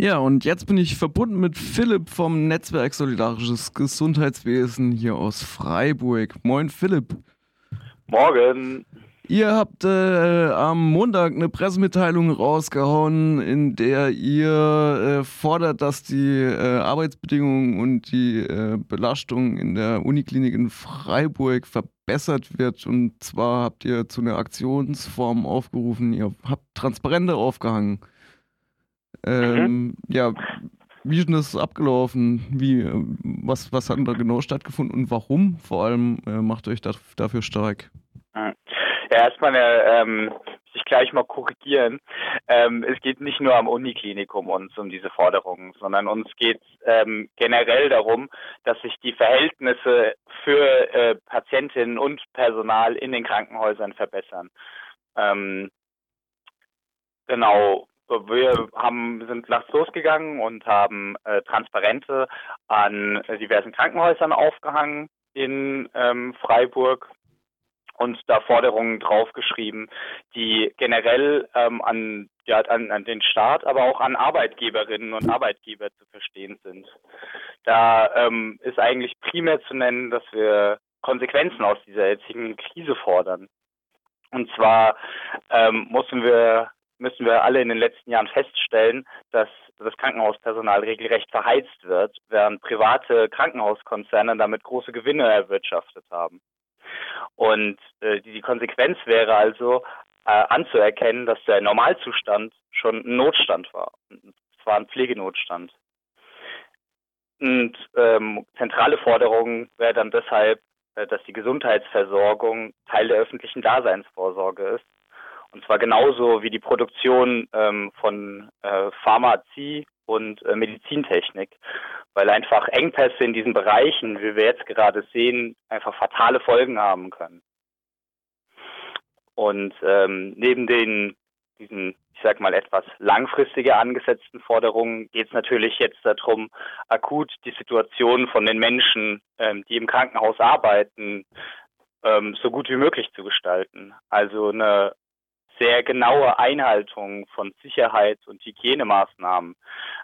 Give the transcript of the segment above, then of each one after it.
Ja, und jetzt bin ich verbunden mit Philipp vom Netzwerk Solidarisches Gesundheitswesen hier aus Freiburg. Moin, Philipp. Morgen. Ihr habt äh, am Montag eine Pressemitteilung rausgehauen, in der ihr äh, fordert, dass die äh, Arbeitsbedingungen und die äh, Belastung in der Uniklinik in Freiburg verbessert wird. Und zwar habt ihr zu einer Aktionsform aufgerufen, ihr habt Transparente aufgehangen. Ähm, mhm. Ja, wie ist denn das abgelaufen? Wie, äh, was, was hat da genau stattgefunden und warum vor allem äh, macht euch das, dafür stark? Ja, erstmal ähm, sich gleich mal korrigieren. Ähm, es geht nicht nur am Uniklinikum uns um diese Forderungen, sondern uns geht ähm, generell darum, dass sich die Verhältnisse für äh, Patientinnen und Personal in den Krankenhäusern verbessern. Ähm, genau, wir haben, sind nachts losgegangen und haben äh, Transparente an diversen Krankenhäusern aufgehangen in ähm, Freiburg und da Forderungen draufgeschrieben, die generell ähm, an, ja, an, an den Staat, aber auch an Arbeitgeberinnen und Arbeitgeber zu verstehen sind. Da ähm, ist eigentlich primär zu nennen, dass wir Konsequenzen aus dieser jetzigen Krise fordern. Und zwar ähm, müssen wir müssen wir alle in den letzten Jahren feststellen, dass das Krankenhauspersonal regelrecht verheizt wird, während private Krankenhauskonzerne damit große Gewinne erwirtschaftet haben. Und äh, die, Konsequenz wäre also äh, anzuerkennen, dass der Normalzustand schon ein Notstand war. Es war ein Pflegenotstand. Und ähm, zentrale Forderung wäre dann deshalb, äh, dass die Gesundheitsversorgung Teil der öffentlichen Daseinsvorsorge ist und zwar genauso wie die Produktion ähm, von äh, Pharmazie und äh, Medizintechnik, weil einfach Engpässe in diesen Bereichen, wie wir jetzt gerade sehen, einfach fatale Folgen haben können. Und ähm, neben den diesen, ich sag mal, etwas langfristiger angesetzten Forderungen geht es natürlich jetzt darum, akut die Situation von den Menschen, ähm, die im Krankenhaus arbeiten, ähm, so gut wie möglich zu gestalten. Also eine sehr genaue Einhaltung von Sicherheits- und Hygienemaßnahmen,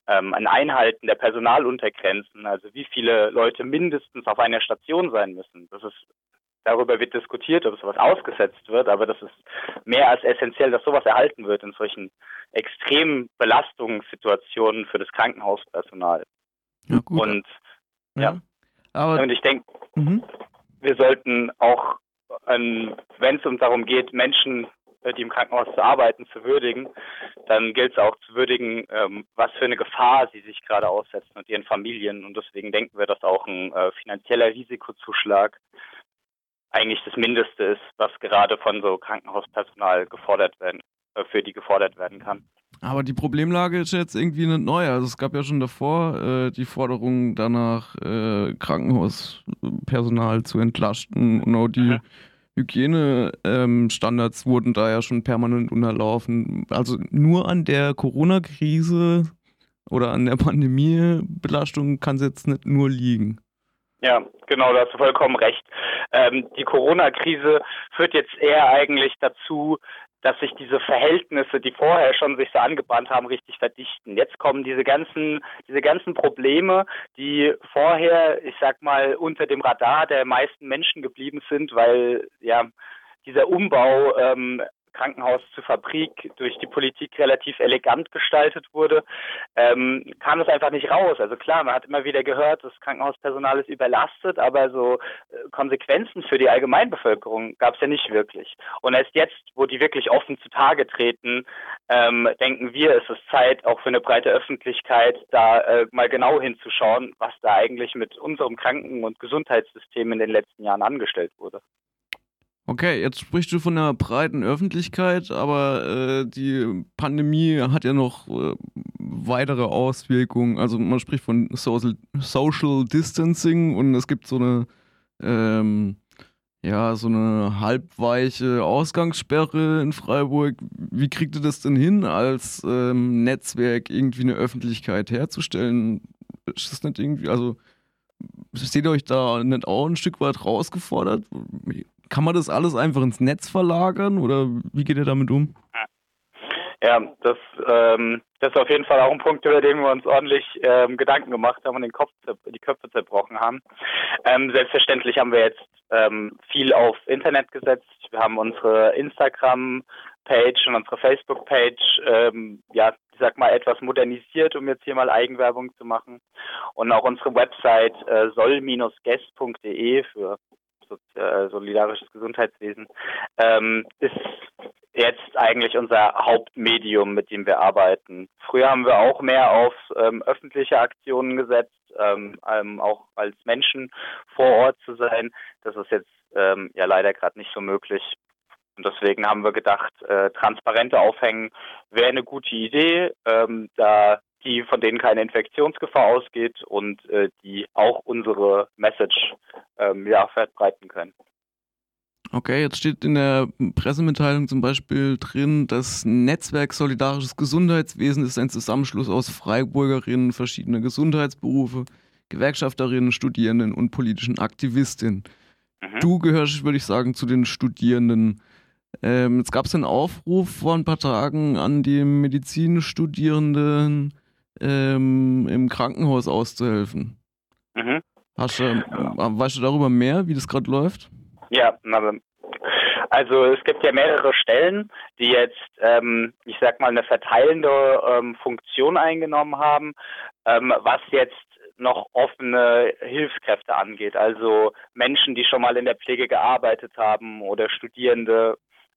ähm, ein Einhalten der Personaluntergrenzen, also wie viele Leute mindestens auf einer Station sein müssen. Das ist Darüber wird diskutiert, ob sowas ausgesetzt wird, aber das ist mehr als essentiell, dass sowas erhalten wird in solchen extremen Belastungssituationen für das Krankenhauspersonal. Ja, gut. Und ja, ja. Aber, und ich denke, mhm. wir sollten auch, ähm, wenn es uns darum geht, Menschen die im Krankenhaus zu arbeiten, zu würdigen, dann gilt es auch zu würdigen, ähm, was für eine Gefahr sie sich gerade aussetzen und ihren Familien. Und deswegen denken wir, dass auch ein äh, finanzieller Risikozuschlag eigentlich das Mindeste ist, was gerade von so Krankenhauspersonal gefordert werden, äh, für die gefordert werden kann. Aber die Problemlage ist jetzt irgendwie nicht neu. Also es gab ja schon davor äh, die Forderung danach, äh, Krankenhauspersonal zu entlasten und auch die. Hygienestandards ähm, wurden da ja schon permanent unterlaufen. Also nur an der Corona-Krise oder an der Pandemiebelastung kann es jetzt nicht nur liegen. Ja, genau, da hast du vollkommen recht. Ähm, die Corona-Krise führt jetzt eher eigentlich dazu, dass sich diese Verhältnisse, die vorher schon sich so angebahnt haben, richtig verdichten. Jetzt kommen diese ganzen, diese ganzen Probleme, die vorher, ich sag mal, unter dem Radar der meisten Menschen geblieben sind, weil ja dieser Umbau ähm, Krankenhaus zu Fabrik durch die Politik relativ elegant gestaltet wurde, ähm, kam es einfach nicht raus. Also klar, man hat immer wieder gehört, das Krankenhauspersonal ist überlastet, aber so äh, Konsequenzen für die Allgemeinbevölkerung gab es ja nicht wirklich. Und erst jetzt, wo die wirklich offen zutage treten, ähm, denken wir, es ist Zeit auch für eine breite Öffentlichkeit, da äh, mal genau hinzuschauen, was da eigentlich mit unserem Kranken- und Gesundheitssystem in den letzten Jahren angestellt wurde. Okay, jetzt sprichst du von einer breiten Öffentlichkeit, aber äh, die Pandemie hat ja noch äh, weitere Auswirkungen. Also man spricht von Social, Social Distancing und es gibt so eine ähm, ja, so eine halbweiche Ausgangssperre in Freiburg. Wie kriegt ihr das denn hin, als ähm, Netzwerk irgendwie eine Öffentlichkeit herzustellen? Ist das nicht irgendwie, also seht ihr euch da nicht auch ein Stück weit rausgefordert? Kann man das alles einfach ins Netz verlagern oder wie geht ihr damit um? Ja, das, ähm, das ist auf jeden Fall auch ein Punkt, über den wir uns ordentlich ähm, Gedanken gemacht haben und den Kopf, die Köpfe zerbrochen haben. Ähm, selbstverständlich haben wir jetzt ähm, viel auf Internet gesetzt. Wir haben unsere Instagram-Page und unsere Facebook-Page, ähm, ja, ich sag mal, etwas modernisiert, um jetzt hier mal Eigenwerbung zu machen. Und auch unsere Website äh, soll-guest.de für äh, solidarisches Gesundheitswesen ähm, ist jetzt eigentlich unser Hauptmedium, mit dem wir arbeiten. Früher haben wir auch mehr auf ähm, öffentliche Aktionen gesetzt, ähm, ähm, auch als Menschen vor Ort zu sein. Das ist jetzt ähm, ja leider gerade nicht so möglich. Und deswegen haben wir gedacht, äh, transparente Aufhängen wäre eine gute Idee, ähm, da die von denen keine Infektionsgefahr ausgeht und äh, die auch unsere Message ähm, ja, verbreiten können. Okay, jetzt steht in der Pressemitteilung zum Beispiel drin, das Netzwerk Solidarisches Gesundheitswesen ist ein Zusammenschluss aus Freiburgerinnen verschiedener Gesundheitsberufe, Gewerkschafterinnen, Studierenden und politischen Aktivistinnen. Mhm. Du gehörst, würde ich sagen, zu den Studierenden. Ähm, jetzt gab es einen Aufruf vor ein paar Tagen an die Medizinstudierenden ähm, im Krankenhaus auszuhelfen. Mhm. Hast, äh, weißt du darüber mehr, wie das gerade läuft? Ja, also es gibt ja mehrere Stellen, die jetzt, ähm, ich sag mal, eine verteilende ähm, Funktion eingenommen haben, ähm, was jetzt noch offene Hilfskräfte angeht. Also Menschen, die schon mal in der Pflege gearbeitet haben oder Studierende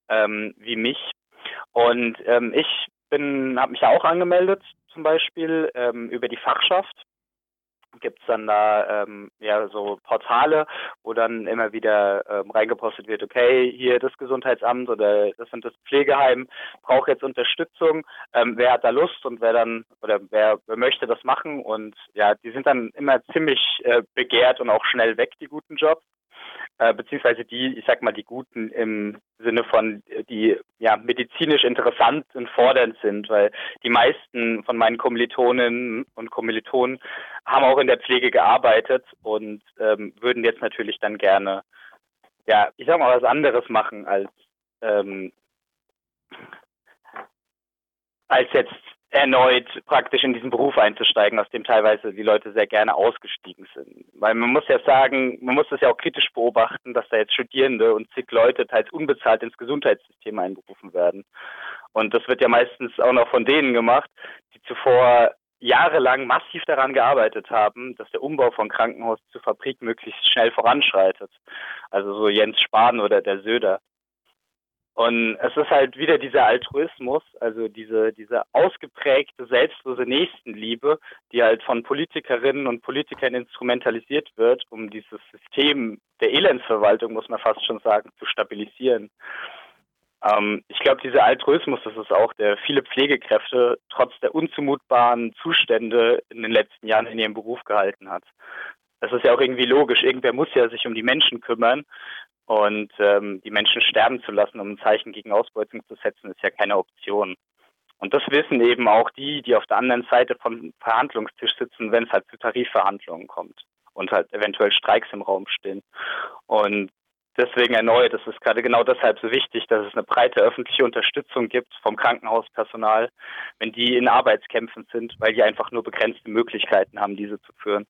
ähm, wie mich. Und ähm, ich bin, habe mich auch angemeldet, zum Beispiel ähm, über die Fachschaft. Gibt es dann da ähm, ja so Portale, wo dann immer wieder ähm, reingepostet wird, okay, hier das Gesundheitsamt oder das sind das Pflegeheim, braucht jetzt Unterstützung, ähm, wer hat da Lust und wer dann oder wer, wer möchte das machen? Und ja, die sind dann immer ziemlich äh, begehrt und auch schnell weg, die guten Jobs äh, beziehungsweise die, ich sag mal, die guten im Sinne von, die ja medizinisch interessant und fordernd sind, weil die meisten von meinen Kommilitoninnen und Kommilitonen haben auch in der Pflege gearbeitet und ähm, würden jetzt natürlich dann gerne, ja, ich sag mal, was anderes machen als ähm, als jetzt erneut praktisch in diesen Beruf einzusteigen, aus dem teilweise die Leute sehr gerne ausgestiegen sind. Weil man muss ja sagen, man muss das ja auch kritisch beobachten, dass da jetzt Studierende und zig Leute teils unbezahlt ins Gesundheitssystem einberufen werden. Und das wird ja meistens auch noch von denen gemacht, die zuvor jahrelang massiv daran gearbeitet haben, dass der Umbau von Krankenhaus zu Fabrik möglichst schnell voranschreitet. Also so Jens Spahn oder der Söder. Und es ist halt wieder dieser Altruismus, also diese, diese ausgeprägte, selbstlose Nächstenliebe, die halt von Politikerinnen und Politikern instrumentalisiert wird, um dieses System der Elendsverwaltung, muss man fast schon sagen, zu stabilisieren. Ähm, ich glaube, dieser Altruismus, das ist auch, der viele Pflegekräfte trotz der unzumutbaren Zustände in den letzten Jahren in ihrem Beruf gehalten hat. Das ist ja auch irgendwie logisch. Irgendwer muss ja sich um die Menschen kümmern. Und ähm, die Menschen sterben zu lassen, um ein Zeichen gegen Ausbeutung zu setzen, ist ja keine Option. Und das wissen eben auch die, die auf der anderen Seite vom Verhandlungstisch sitzen, wenn es halt zu Tarifverhandlungen kommt und halt eventuell Streiks im Raum stehen. Und deswegen erneut, es ist gerade genau deshalb so wichtig, dass es eine breite öffentliche Unterstützung gibt vom Krankenhauspersonal, wenn die in Arbeitskämpfen sind, weil die einfach nur begrenzte Möglichkeiten haben, diese zu führen.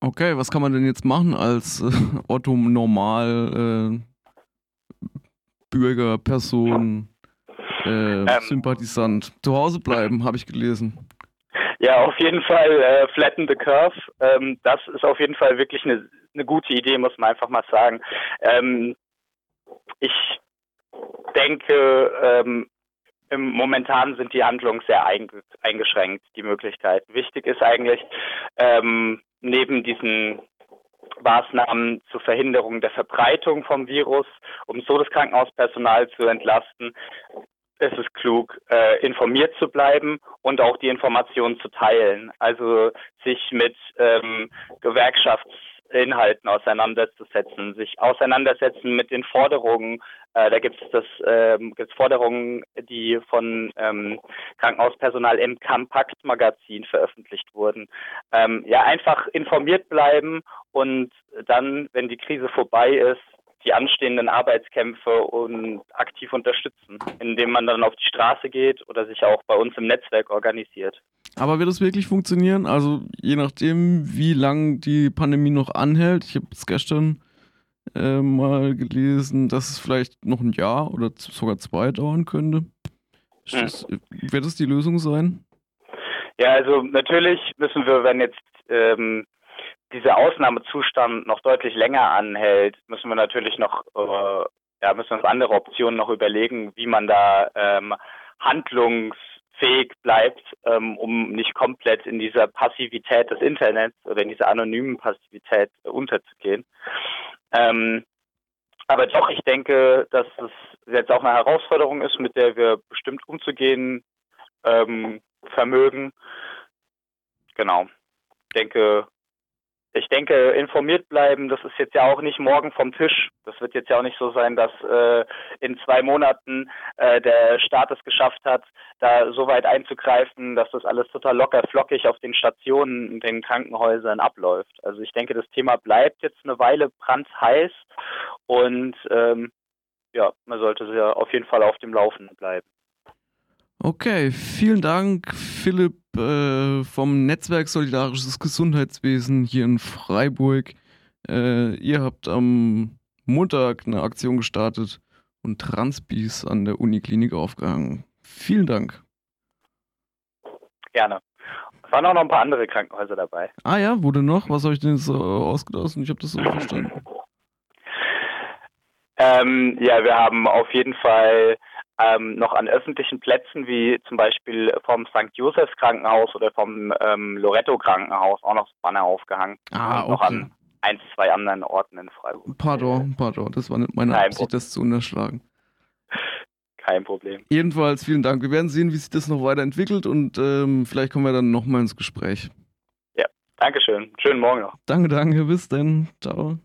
Okay, was kann man denn jetzt machen als äh, Otto Normal äh, Bürger, Person, äh, ähm, Sympathisant? Zu Hause bleiben, habe ich gelesen. Ja, auf jeden Fall äh, flatten the curve. Ähm, das ist auf jeden Fall wirklich eine, eine gute Idee, muss man einfach mal sagen. Ähm, ich denke, ähm, im momentan sind die Handlungen sehr eingeschränkt, die Möglichkeiten. Wichtig ist eigentlich, ähm, neben diesen Maßnahmen zur Verhinderung der Verbreitung vom Virus, um so das Krankenhauspersonal zu entlasten, ist es klug, äh, informiert zu bleiben und auch die Informationen zu teilen. Also sich mit ähm, Gewerkschafts Inhalten auseinanderzusetzen, sich auseinandersetzen mit den Forderungen. Äh, da gibt es das ähm, gibt's Forderungen, die von ähm, Krankenhauspersonal im Compact Magazin veröffentlicht wurden. Ähm, ja, einfach informiert bleiben und dann, wenn die Krise vorbei ist, die anstehenden Arbeitskämpfe und aktiv unterstützen, indem man dann auf die Straße geht oder sich auch bei uns im Netzwerk organisiert. Aber wird es wirklich funktionieren? Also je nachdem, wie lang die Pandemie noch anhält. Ich habe es gestern äh, mal gelesen, dass es vielleicht noch ein Jahr oder sogar zwei dauern könnte. Hm. Das, wird es die Lösung sein? Ja, also natürlich müssen wir, wenn jetzt ähm, dieser Ausnahmezustand noch deutlich länger anhält, müssen wir natürlich noch, äh, ja, müssen uns andere Optionen noch überlegen, wie man da ähm, handlungsfähig bleibt, ähm, um nicht komplett in dieser Passivität des Internets oder in dieser anonymen Passivität unterzugehen. Ähm, aber doch, ich denke, dass es jetzt auch eine Herausforderung ist, mit der wir bestimmt umzugehen ähm, vermögen. Genau. Ich denke, ich denke, informiert bleiben, das ist jetzt ja auch nicht morgen vom Tisch. Das wird jetzt ja auch nicht so sein, dass äh, in zwei Monaten äh, der Staat es geschafft hat, da so weit einzugreifen, dass das alles total locker flockig auf den Stationen, in den Krankenhäusern abläuft. Also ich denke, das Thema bleibt jetzt eine Weile brandheiß und ähm, ja, man sollte ja auf jeden Fall auf dem Laufenden bleiben. Okay, vielen Dank, Philipp äh, vom Netzwerk Solidarisches Gesundheitswesen hier in Freiburg. Äh, ihr habt am Montag eine Aktion gestartet und Transbis an der Uniklinik aufgehangen. Vielen Dank. Gerne. Es waren auch noch ein paar andere Krankenhäuser dabei. Ah ja, wurde noch? Was habe ich denn so ausgedacht? Ich habe das so verstanden. Ähm, ja, wir haben auf jeden Fall ähm, noch an öffentlichen Plätzen wie zum Beispiel vom St. Josephs Krankenhaus oder vom ähm, Loretto Krankenhaus auch noch Banner aufgehangen. Ah, okay. Noch an ein, zwei anderen Orten in Freiburg. Pardon, pardon, das war nicht meine Kein Absicht, Problem. das zu unterschlagen. Kein Problem. Jedenfalls vielen Dank. Wir werden sehen, wie sich das noch weiterentwickelt und ähm, vielleicht kommen wir dann nochmal ins Gespräch. Ja, Dankeschön. Schönen Morgen noch. Danke, danke. Bis dann. Ciao.